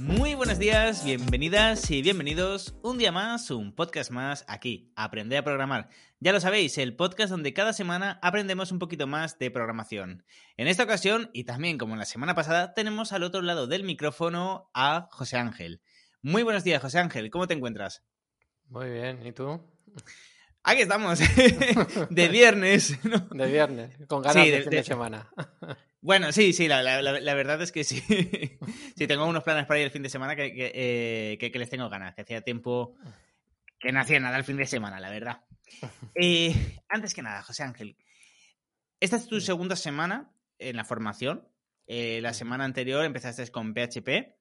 Muy buenos días, bienvenidas y bienvenidos un día más, un podcast más aquí, Aprender a Programar. Ya lo sabéis, el podcast donde cada semana aprendemos un poquito más de programación. En esta ocasión, y también como en la semana pasada, tenemos al otro lado del micrófono a José Ángel. Muy buenos días, José Ángel, ¿cómo te encuentras? Muy bien, ¿y tú? Aquí estamos, de viernes. De viernes, con ganas de, fin de semana. Bueno, sí, sí, la, verdad es que sí. sí, tengo unos planes para ir el fin de semana que, eh, les tengo ganas, que hacía tiempo que no hacía nada el fin de semana, la verdad. Eh, antes que nada, José Ángel, esta es tu segunda semana en la formación. Eh, la semana anterior empezaste con PHP.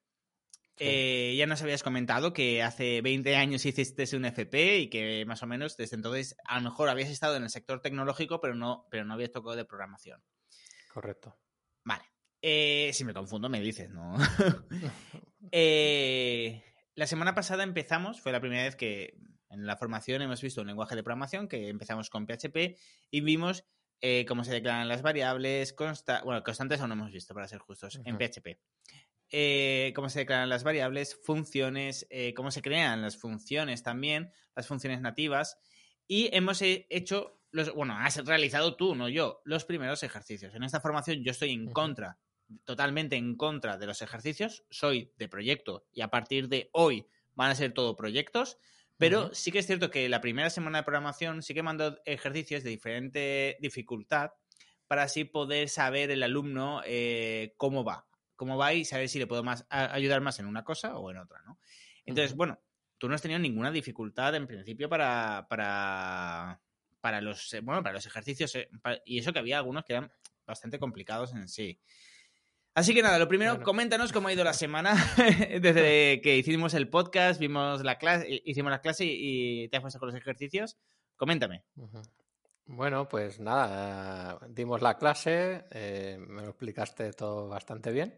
Ya nos habías comentado que hace 20 años hiciste un FP y que más o menos desde entonces a lo mejor habías estado en el sector tecnológico, pero no, pero no habías tocado de programación. Correcto. Vale. Eh, si me confundo, me dices, ¿no? Eh, la semana pasada empezamos, fue la primera vez que en la formación hemos visto un lenguaje de programación que empezamos con PHP y vimos eh, cómo se declaran las variables, consta bueno, constantes aún no hemos visto, para ser justos, en PHP. Cómo se declaran las variables, funciones, cómo se crean las funciones también, las funciones nativas. Y hemos hecho bueno, has realizado tú, no yo, los primeros ejercicios. En esta formación yo estoy en contra, totalmente en contra de los ejercicios, soy de proyecto y a partir de hoy van a ser todo proyectos, pero sí que es cierto que la primera semana de programación sí que mando ejercicios de diferente dificultad para así poder saber el alumno eh, cómo va, cómo va y saber si le puedo más, ayudar más en una cosa o en otra, ¿no? Entonces, bueno, tú no has tenido ninguna dificultad en principio para, para, para los, eh, bueno, para los ejercicios, eh, y eso que había algunos que eran bastante complicados en sí. Así que nada, lo primero, coméntanos cómo ha ido la semana desde que hicimos el podcast, vimos la clase, hicimos la clase y te has puesto con los ejercicios. Coméntame. Bueno, pues nada, dimos la clase, eh, me lo explicaste todo bastante bien.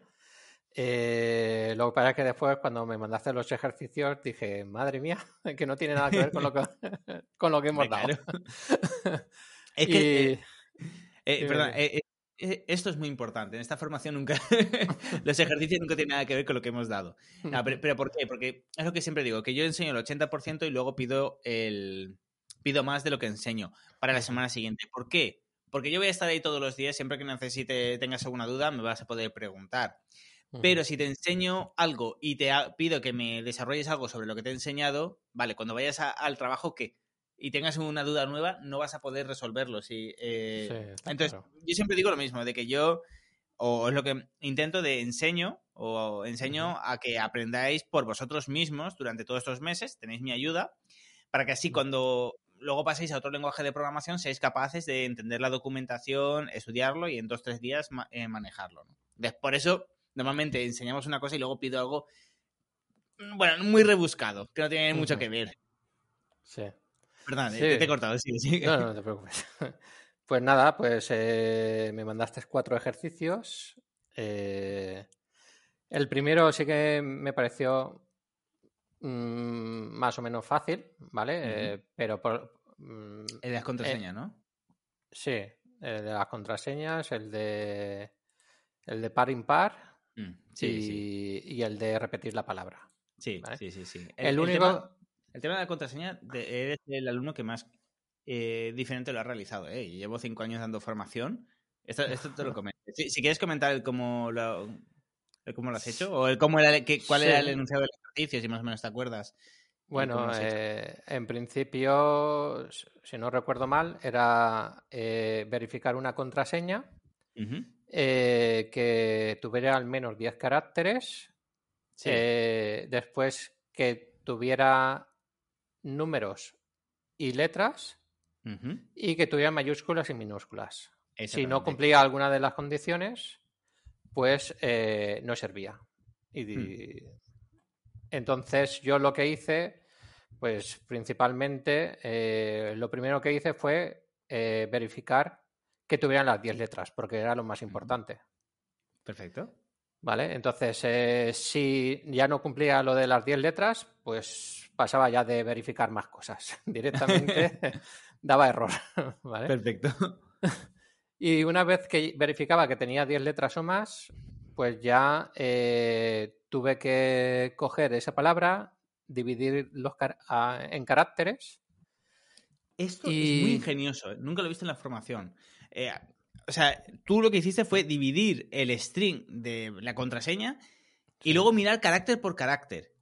Eh, lo que pasa es que después, cuando me mandaste los ejercicios, dije, madre mía, que no tiene nada que ver con lo que, con lo que hemos dado. es que. Eh, eh, perdón, esto es muy importante. En esta formación nunca. los ejercicios nunca tienen nada que ver con lo que hemos dado. pero, ¿por qué? Porque es lo que siempre digo, que yo enseño el 80% y luego pido el. Pido más de lo que enseño para la semana siguiente. ¿Por qué? Porque yo voy a estar ahí todos los días, siempre que necesite, tengas alguna duda, me vas a poder preguntar. Pero si te enseño algo y te pido que me desarrolles algo sobre lo que te he enseñado, vale, cuando vayas al trabajo, ¿qué? Y tengas una duda nueva, no vas a poder resolverlo. Si, eh, entonces, yo siempre digo lo mismo, de que yo, o es lo que intento de enseño, o enseño a que aprendáis por vosotros mismos durante todos estos meses, tenéis mi ayuda, para que así cuando luego paséis a otro lenguaje de programación, seáis capaces de entender la documentación, estudiarlo y en dos o tres días eh, manejarlo. por eso Normalmente enseñamos una cosa y luego pido algo, mm, bueno, muy rebuscado, que no tiene mucho que ver. Sí. Perdón, eh, te, he cortado, sí, sí. No, no te preocupes. Pues nada, pues eh, me mandaste cuatro ejercicios. Eh, el primero sí que me pareció mm, más o menos fácil, ¿vale? pero por... Mm, el de las contraseñas, ¿no? Sí, el de las contraseñas, el de el de par impar Mm, sí, y, el de repetir la palabra. Sí, sí, sí, sí. El, único... el, tema, de la contraseña eres el alumno que más eh, diferente lo ha realizado. ¿eh? Llevo cinco años dando formación. Esto, te lo comento. Si, quieres comentar cómo lo, cómo lo has hecho o el cómo era, cuál era el enunciado del ejercicio, si más o menos te acuerdas. Bueno, eh, en principio, si no recuerdo mal, era eh, verificar una contraseña eh, que tuviera al menos 10 caracteres, después que tuviera números y letras y que tuviera mayúsculas y minúsculas. Si no cumplía alguna de las condiciones, pues no servía. Y, hmm. Entonces yo lo que hice, pues principalmente, eh, lo primero que hice fue eh, verificar que tuvieran las 10 letras, porque era lo más importante. Perfecto. Vale, entonces eh, si ya no cumplía lo de las 10 letras, pues pasaba ya de verificar más cosas. Directamente daba error. ¿vale? Perfecto. Y una vez que verificaba que tenía 10 letras o más, pues ya tuve que coger esa palabra, dividir los en caracteres. Esto es muy ingenioso, ¿eh? nunca lo he visto en la formación. Eh, o sea, tú lo que hiciste fue dividir el string de la contraseña y luego mirar carácter por carácter.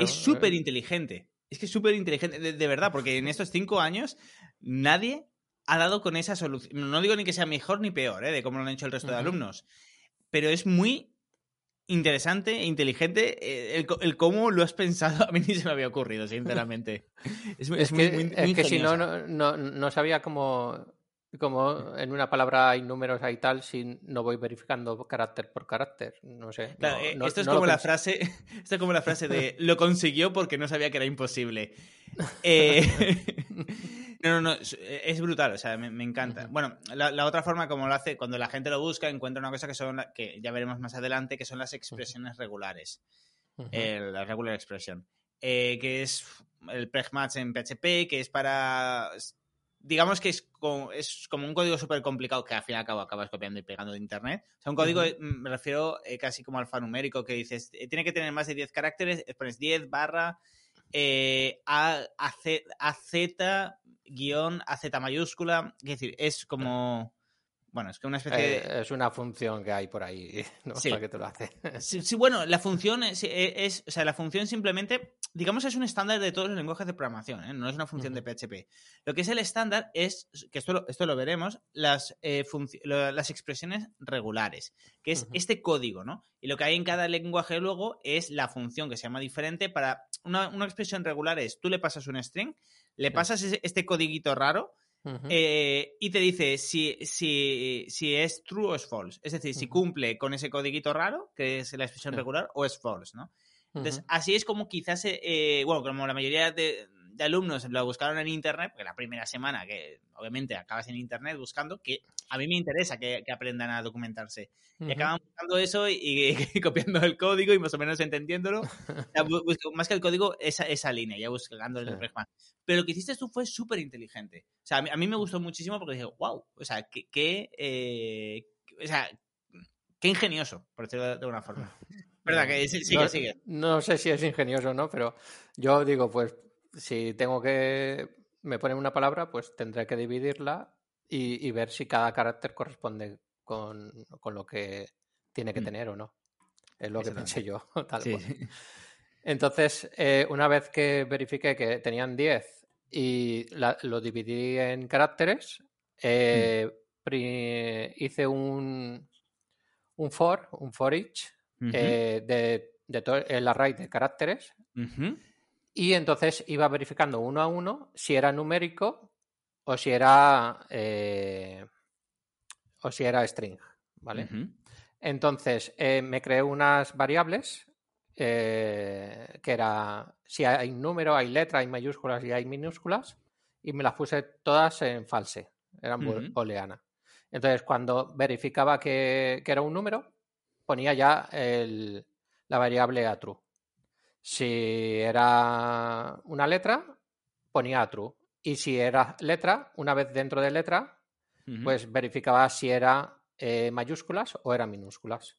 es súper inteligente. Es que es súper inteligente, de, verdad, porque en estos cinco años nadie ha dado con esa solución. No digo ni que sea mejor ni peor, ¿eh? de cómo lo han hecho el resto de alumnos, pero es muy interesante e inteligente eh, el, cómo lo has pensado. A mí ni se me había ocurrido, sinceramente. Es, que, si no, no, no, sabía cómo, cómo en una palabra hay números y tal si no voy verificando carácter por carácter. No sé. Eh, esto es como la frase. Esto es como la frase de lo consiguió porque no sabía que era imposible. Eh, no, no, no, es brutal, o sea, me, encanta. Bueno, la, otra forma como lo hace, cuando la gente lo busca, encuentra una cosa que son, que ya veremos más adelante, que son las expresiones regulares. la regular expression. Que es el pragmat en PHP, que es para... Digamos que es como, es como un código súper complicado que al fin y al cabo acabas copiando y pegando de internet. O sea, un código, mm, me refiero eh, casi como alfanumérico, que dices, eh, tiene que tener más de 10 caracteres, pones 10 barra eh, a, a, Z, a Z guion a Z mayúscula. Es decir, es como. Bueno, es que una especie de... Eh, es una función que hay por ahí, ¿no? Sí. Para que te lo hace. Sí, bueno, la función es, es, O sea, la función simplemente. Digamos, es un estándar de todos los lenguajes de programación, ¿eh? no es una función de PHP. Lo que es el estándar es, que esto lo, esto lo veremos, las, eh, las expresiones regulares, que es este código, ¿no? Y lo que hay en cada lenguaje luego es la función que se llama diferente para. Una, una expresión regular es tú le pasas un string le pasas este codiguito raro eh, y te dice si, si, si, es true o es false. Es decir, si cumple con ese codiguito raro, que es la expresión regular, o es false, ¿no? Entonces, así es como quizás, eh, bueno, como la mayoría de, de alumnos lo buscaron en internet, porque la primera semana que obviamente acabas en internet buscando, que a mí me interesa que, aprendan a documentarse. Y acaban buscando eso y, copiando el código y más o menos entendiéndolo. más que el código, esa, esa línea, ya buscando el sí. Pero lo que hiciste tú fue súper inteligente. O sea, a mí, me gustó muchísimo porque dije, wow, o sea, qué, eh, o sea, qué ingenioso, por decirlo de alguna forma. ¿Verdad? Que sigue, no, sigue. No sé si es ingenioso o no, pero yo digo, pues si tengo que me ponen una palabra, pues tendré que dividirla y, ver si cada carácter corresponde con, lo que tiene que mm. tener o no. Es lo que pensé yo, tal Entonces, eh, una vez que verifiqué que tenían 10 y lo dividí en caracteres, eh, mm. hice un, un for, un for each, eh, de, de el array de caracteres. Y entonces iba verificando uno a uno si era numérico o si era eh, o si era string, ¿vale? Entonces eh, me creé unas variables eh, que era si hay número, hay letra, hay mayúsculas y hay minúsculas y me las puse todas en false, eran booleana. Entonces cuando verificaba que, era un número ponía ya la variable a true. Si era una letra, ponía true. Y si era letra, una vez dentro de letra, pues verificaba si era eh, mayúsculas o era minúsculas.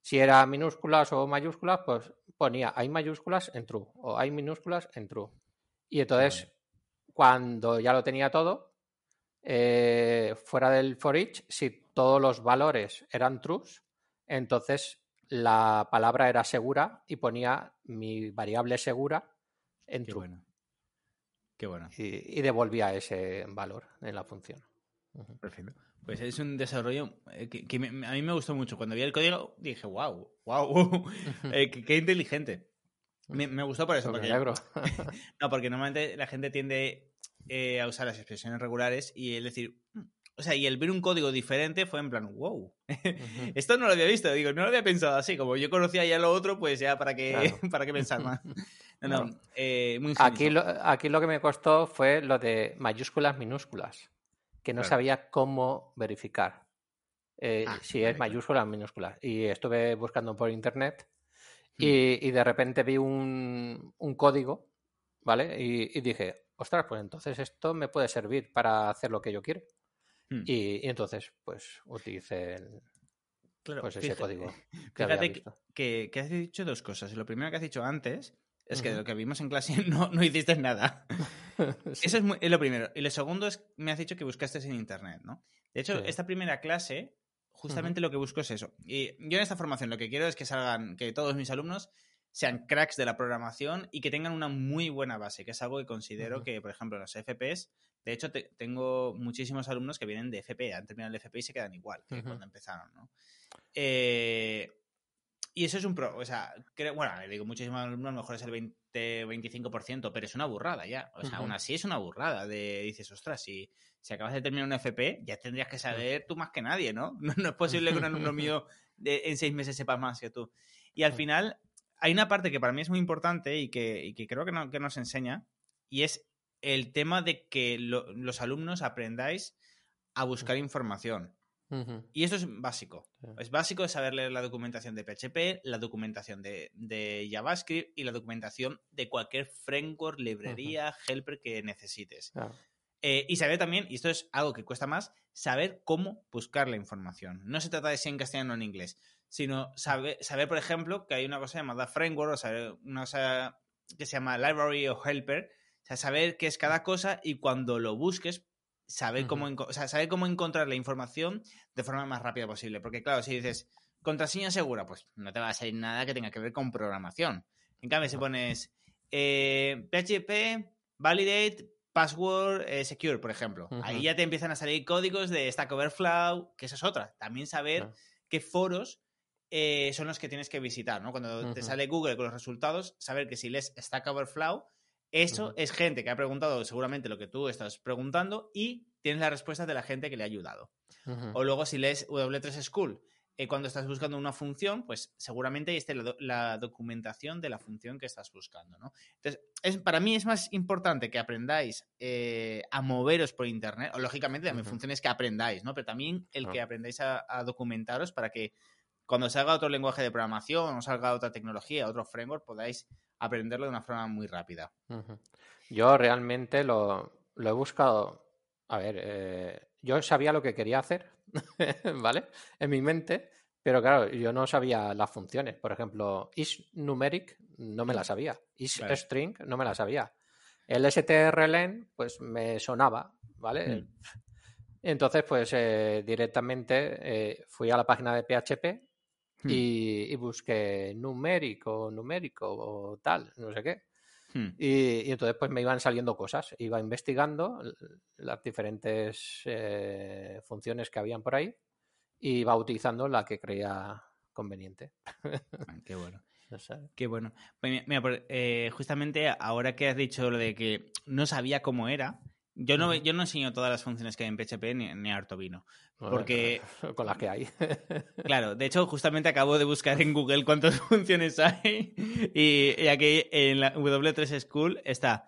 Si era minúsculas o mayúsculas, pues ponía hay mayúsculas en true o hay minúsculas en true. Y entonces, cuando ya lo tenía todo, eh, fuera del for each, si todos los valores eran trues, entonces la palabra era segura y ponía mi variable segura en Qué true. bueno. Qué bueno. Y, y devolvía ese valor en la función. Perfecto. Pues es un desarrollo eh, que, que me- a mí me gustó mucho. Cuando vi el código dije, wow, wow, qué, qué inteligente. Me, me gustó por eso. Pues Porque, no, porque normalmente la gente tiende eh, a usar las expresiones regulares y el decir, "Mm", o sea, y el ver un código diferente fue en plan, wow, esto no lo había visto, digo, no lo había pensado así. Como yo conocía ya lo otro, pues ya para qué, Claro. para qué pensar más. No, no, Claro. eh, muy Aquí lo, aquí lo que me costó fue lo de mayúsculas, minúsculas, que no Claro. sabía cómo verificar eh, Ah, si es mayúsculas o minúsculas. Y estuve buscando por internet y, y de repente vi un, un código, ¿vale? Y, y dije, ostras, pues entonces esto me puede servir para hacer lo que yo quiero. Hmm. Y, y entonces, pues utilicé el- Claro, pues ese fíjate- código que Fíjate que, que, que has dicho dos cosas. Lo primero que has dicho antes es que de lo que vimos en clase no, no hiciste nada. Sí. Eso es, muy- es lo primero. Y lo segundo es, me has dicho que buscaste en internet, ¿no? De hecho, Sí. esta primera clase, justamente lo que busco es eso. Y yo en esta formación lo que quiero es que salgan, que todos mis alumnos sean cracks de la programación y que tengan una muy buena base, que es algo que considero que, por ejemplo, en los FPS, de hecho, te- tengo muchísimos alumnos que vienen de FP, han terminado el FP y se quedan igual que cuando empezaron, ¿no? Eh, y eso es un pro, o sea, creo- bueno, le digo muchísimos alumnos, a lo mejor es el 20-25%, pero es una burrada ya. O sea, aún así es una burrada. De, dices, ostras, si, si acabas de terminar un FP, ya tendrías que saber tú más que nadie, ¿no? No, no es posible que un alumno mío de- en seis meses sepa más que tú. Y al final, hay una parte que para mí es muy importante y que, y que creo que, no- que nos enseña, y es el tema de que lo- los alumnos aprendáis a buscar información. Y eso es básico. Es básico saber leer la documentación de PHP, la documentación de, de JavaScript y la documentación de cualquier framework, librería, helper que necesites. Eh, y saber también, y esto es algo que cuesta más, saber cómo buscar la información. No se trata de si en castellano o en inglés, sino saber, saber, por ejemplo, que hay una cosa llamada framework o saber una cosa que se llama library o helper. O sea, saber qué es cada cosa y cuando lo busques, saber, cómo, enco- o sea, saber cómo encontrar la información de forma más rápida posible. Porque, claro, si dices contraseña segura, pues no te va a salir nada que tenga que ver con programación. En cambio, si pones eh, PHP, validate, password, eh, secure, por ejemplo, ahí ya te empiezan a salir códigos de Stack Overflow, que esa es otra. También saber qué foros eh, son los que tienes que visitar, ¿no? Cuando te sale Google con los resultados, saber que si lees Stack Overflow, eso es gente que ha preguntado seguramente lo que tú estás preguntando y tienes las respuestas de la gente que le ha ayudado. O luego si lees W3 School, eh, cuando estás buscando una función, pues seguramente ahí esté la, do- la documentación de la función que estás buscando, ¿no? Entonces, es, para mí es más importante que aprendáis eh, a moveros por Internet, o lógicamente también Ujú. funciones que aprendáis, ¿no? Pero también el que aprendáis a, a documentaros para que cuando salga otro lenguaje de programación o salga otra tecnología, otro framework, podáis aprenderlo de una forma muy rápida. Yo realmente lo, lo he buscado. A ver, eh, yo sabía lo que quería hacer, ¿vale? En mi mente, pero claro, yo no sabía las funciones. Por ejemplo, is numeric no me la sabía. Is Claro. string no me la sabía. El strlen, pues me sonaba, ¿vale? Mm. Entonces, pues eh, directamente eh, fui a la página de PHP Hmm. y, y busqué numérico, numérico o tal, no sé qué. Hmm. Y, y entonces pues me iban saliendo cosas, iba investigando las diferentes eh, funciones que habían por ahí y iba utilizando la que creía conveniente. Ah, Qué bueno. Qué bueno. Pues mi- mira, por- eh, justamente ahora que has dicho lo de que no sabía cómo era, yo no, yo no enseño todas las funciones que hay en PHP ni, ni harto vino. bueno, Porque- con las que hay. Claro, de hecho, justamente acabo de buscar en Google cuántas funciones hay y, y aquí en la W3 School está.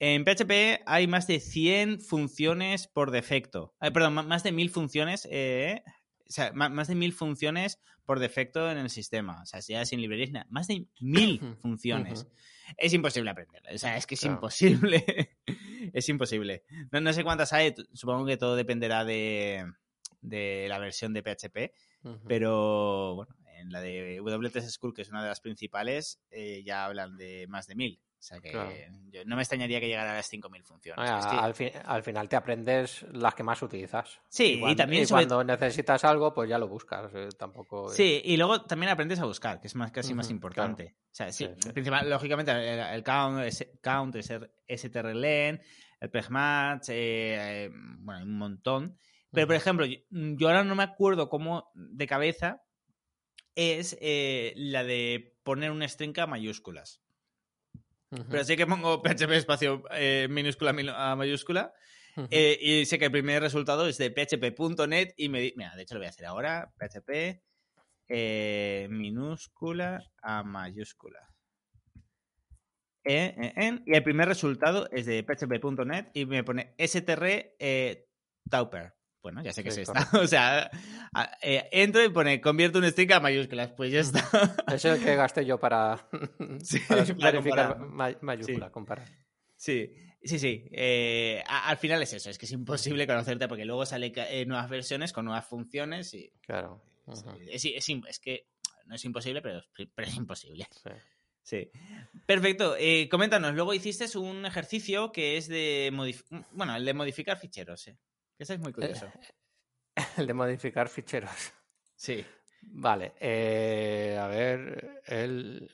En PHP hay más de 100 funciones por defecto. Perdón, más de 1000 funciones. eh, o sea, más de 1000 funciones por defecto en el sistema. O sea, ya sin librerías, nada. Más de 1000 funciones. Es imposible aprenderlo. O sea, es que es Claro. imposible. Es imposible. No, no sé cuántas hay. Supongo que todo dependerá de, de la versión de PHP. Pero bueno, en la de W3 School, que es una de las principales, eh, ya hablan de más de mil. O sea que Claro. yo- no me extrañaría que llegara a las 5.000 funciones. Ah, Es que- al, fi- al final te aprendes las que más utilizas. Sí, y cuando, también sobre- cuando necesitas algo, pues ya lo buscas. eh, tampoco. Sí, y luego también aprendes a buscar, que es más casi más importante. O sea, sí, Sí, sí. principal- lógicamente el, el count, ese- count, strlen, el pregmatch, eh, eh, bueno, hay un montón. Pero, por ejemplo, yo, yo ahora no me acuerdo cómo de cabeza es eh, la de poner una string a mayúsculas. Pero sí que pongo PHP espacio eh, minúscula a mayúscula eh, y sé que el primer resultado es de php.net y me Mira, de hecho lo voy a hacer ahora. PHP eh, minúscula a mayúscula. Y el primer resultado es de php.net y me pone str tauper. Bueno, ya sé que Sí, es esta. O sea, eh, entro y pone convierto un string a mayúsculas. Pues ya está. Es el que gasté yo para, Sí, para para verificar comparar. mayúscula, Sí. comparar. Sí, sí, sí. Eh, al final es eso, es que es imposible conocerte porque luego sale eh, nuevas versiones con nuevas funciones y Claro. es, ujú, es- es im- es que no es imposible, pero es, pero es imposible. sí. Sí. Perfecto. Eh, coméntanos, luego hiciste un ejercicio que es de bueno, el de modificar ficheros, eh. Ese es muy curioso. El de modificar ficheros. Sí. Vale. eh, a ver. El,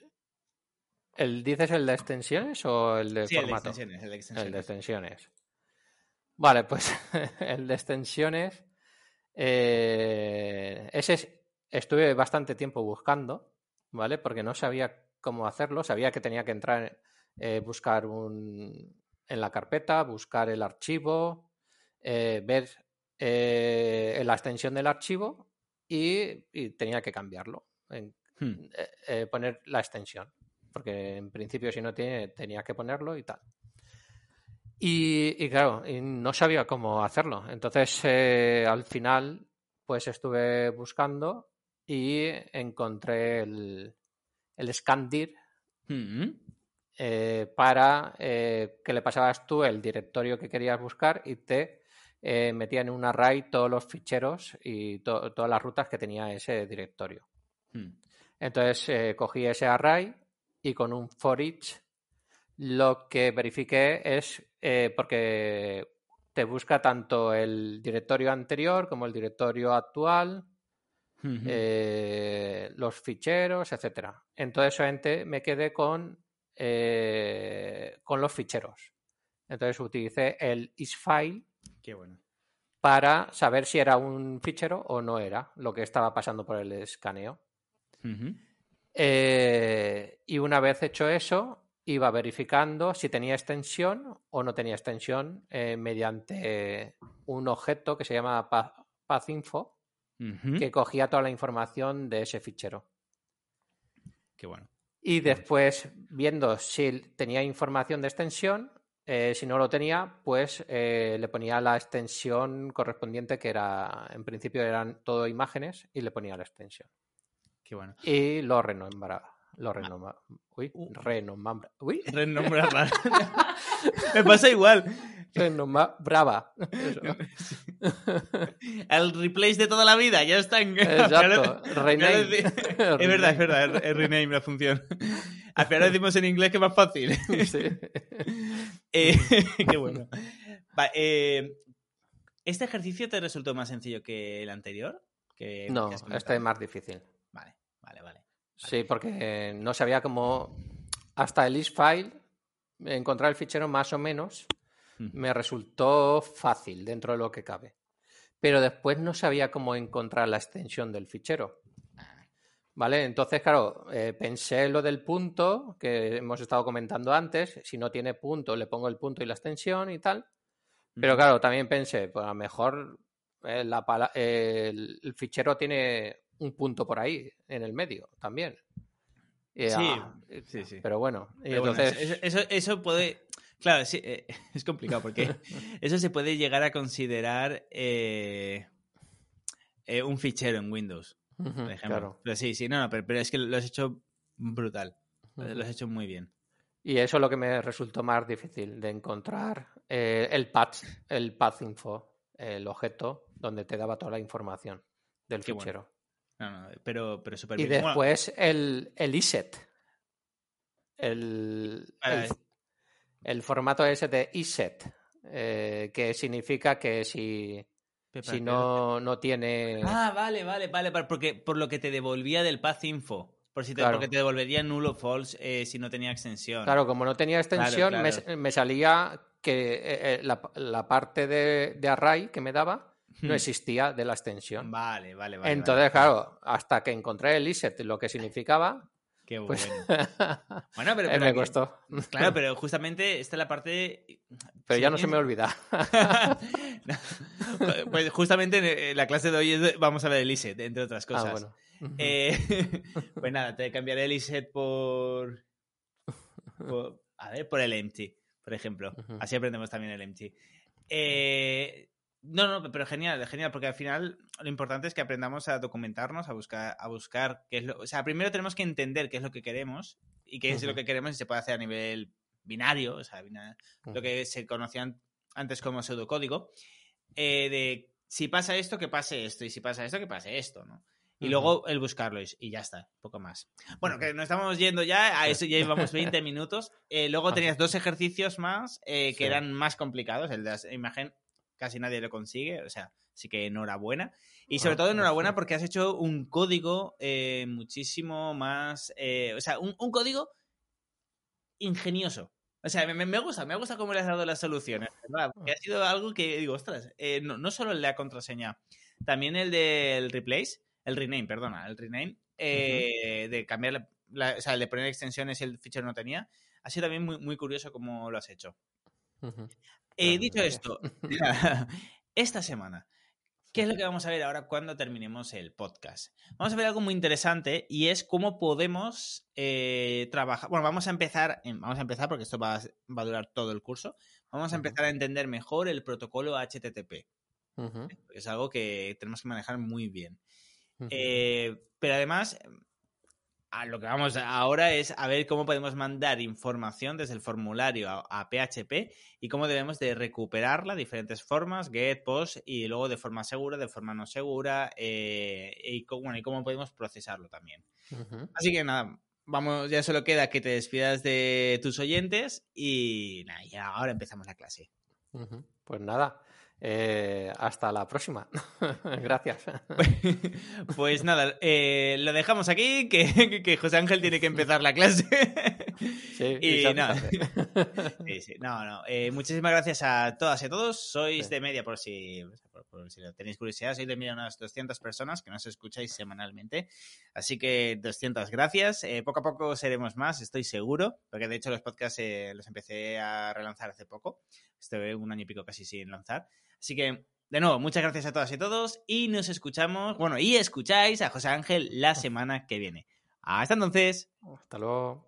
el, ¿Dices el de extensiones o el de Sí, el de formato? extensiones, el de El de extensiones. extensiones. Vale, pues el de extensiones. eh, ese es- estuve bastante tiempo buscando, ¿vale? Porque no sabía cómo hacerlo. Sabía que tenía que entrar, eh, buscar un, en la carpeta, buscar el archivo, eh, ver eh, la extensión del archivo y, y tenía que cambiarlo. en- Hmm. eh, poner la extensión. Porque en principio, si no tiene, tenía que ponerlo y tal. Y, y claro, y no sabía cómo hacerlo. Entonces, al final, pues estuve buscando y encontré el, el scandir Mm. eh, para eh, que le pasabas tú el directorio que querías buscar y te eh, metía en un array todos los ficheros y to- todas las rutas que tenía ese directorio. Mm. Entonces eh, cogí ese array y con un for each lo que verifiqué es eh, porque te busca tanto el directorio anterior como el directorio actual, eh, los ficheros, etcétera. Entonces solamente me quedé con, eh, con los ficheros. Entonces utilicé el isFile Qué bueno. para saber si era un fichero o no era lo que estaba pasando por el escaneo. Eh, y una vez hecho eso, iba verificando si tenía extensión o no tenía extensión eh, mediante un objeto que se llama pa- pathinfo, que cogía toda la información de ese fichero. Qué bueno. Y después, viendo si tenía información de extensión, eh, si no lo tenía, pues eh, le ponía la extensión correspondiente, que era, en principio eran todo imágenes, y le ponía la extensión. Qué bueno. Y lo renombraba. Lo renombraba. Uy, Uh. renombraba. Uy, Renombrarla. Me pasa igual. renombraba. Eso. El replace de toda la vida, ya está. en- Exacto. Rename. Es verdad, es verdad, es- rename la función. Al final decimos en inglés que es más fácil. Sí. Eh, qué bueno. Va, eh, ¿Este ejercicio te resultó más sencillo que el anterior? Que No, este es más difícil. Vale, vale, vale. Sí, porque no sabía cómo. Hasta el isFile, encontrar el fichero más o menos, Mm. me resultó fácil dentro de lo que cabe. Pero después no sabía cómo encontrar la extensión del fichero. ¿Vale? Entonces, claro, eh, pensé lo del punto que hemos estado comentando antes. Si no tiene punto, le pongo el punto y la extensión y tal. Pero claro, también pensé, pues a lo mejor eh, la el, el fichero tiene un punto por ahí, en el medio, también. Y, Sí, ah, sí, sí. Pero bueno, bueno, entonces... eso, eso, eso puede. Claro, sí, eh, es complicado porque eso se puede llegar a considerar eh, eh, un fichero en Windows, por ejemplo. claro. Pero sí, sí, no, no, pero, pero es que lo has hecho brutal. Lo has hecho muy bien. Y eso es lo que me resultó más difícil de encontrar eh, el path, el path info, el objeto donde te daba toda la información del Qué bueno. No, no, pero, pero súper Y bien. Bueno, después el, el iset. el, el, el formato ese de ESET, eh, que significa que si, Pepa, si Pepa. no, no tiene... Ah, vale, vale, vale, porque por lo que te devolvía del Path Info. Por si te, Claro. Porque te devolvería nulo false eh, si no tenía extensión. Claro, como no tenía extensión, me- claro. Me, salía que eh, eh, la, la parte de, de array que me daba no existía de la extensión. Vale, vale, vale. Entonces, vale. claro, hasta que encontré el ESET, lo que significaba, Qué pues bueno. Bueno, pero, eh, pero me aquí- costó. Claro, pero justamente esta es la parte. Pero ya no se me olvida. No. Pues justamente en la clase de hoy vamos a ver el ISET, entre otras cosas. Ah, bueno. Eh, pues nada, te cambiaré el ISET por, por- A ver, por el empty, por ejemplo. Así aprendemos también el empty. Eh, no, no, pero genial, genial, porque al final lo importante es que aprendamos a documentarnos, a buscar, a buscar qué es lo. O sea, primero tenemos que entender qué es lo que queremos y qué es lo que queremos y se puede hacer a nivel binario, o sea, bina- lo que se conocían antes como pseudocódigo, eh, de si pasa esto, que pase esto, y si pasa esto, que pase esto, ¿no? Y luego el buscarlo y, ya está, poco más. Bueno, que nos estamos yendo ya, a eso ya llevamos 20 minutos. Eh, luego tenías dos ejercicios más eh, que Sí. eran más complicados. El de la imagen casi nadie lo consigue, o sea, sí que enhorabuena. Y sobre Ah, todo enhorabuena ujú. porque has hecho un código eh, muchísimo más, eh, o sea, un, un código ingenioso. O sea, me, me gusta, me gusta cómo le has dado las soluciones, ¿verdad? Porque ha sido algo que digo, ostras, eh, no, no solo el de la contraseña, también el del replace, el rename, perdona, el rename, eh, de cambiar, la- la- o sea, el de poner extensiones y el fichero no tenía, ha sido también muy, muy curioso cómo lo has hecho. Eh, dicho esto, esta semana, ¿qué es lo que vamos a ver ahora cuando terminemos el podcast? Vamos a ver algo muy interesante y es cómo podemos eh, trabajar. Bueno, vamos a empezar, vamos a empezar porque esto va, a- va a durar todo el curso. Vamos a empezar a entender mejor el protocolo HTTP, porque es algo que tenemos que manejar muy bien. Eh, pero además, a lo que vamos ahora es a ver cómo podemos mandar información desde el formulario a, a PHP y cómo debemos de recuperarla, diferentes formas, get, post, y luego de forma segura, de forma no segura, eh, y, bueno, y cómo podemos procesarlo también. Así que nada, vamos, ya solo queda que te despidas de tus oyentes y nada, ahora empezamos la clase. Pues nada, eh, hasta la próxima. Gracias. Pues nada, eh, lo dejamos aquí, que, que José Ángel tiene que empezar la clase. Sí, Y nada. Sí, sí. No, no. Eh, muchísimas gracias a todas y a todos. Sois Sí. de media, por si, por, por si tenéis curiosidad, sois de media unas 200 personas que nos escucháis semanalmente. Así que 200 gracias. Eh, poco a poco seremos más, estoy seguro, porque de hecho los podcasts eh, los empecé a relanzar hace poco. Estuve un año y pico casi sin lanzar. Así que, de nuevo, muchas gracias a todas y todos y nos escuchamos, bueno, y escucháis a José Ángel la semana que viene. Hasta entonces. Hasta luego.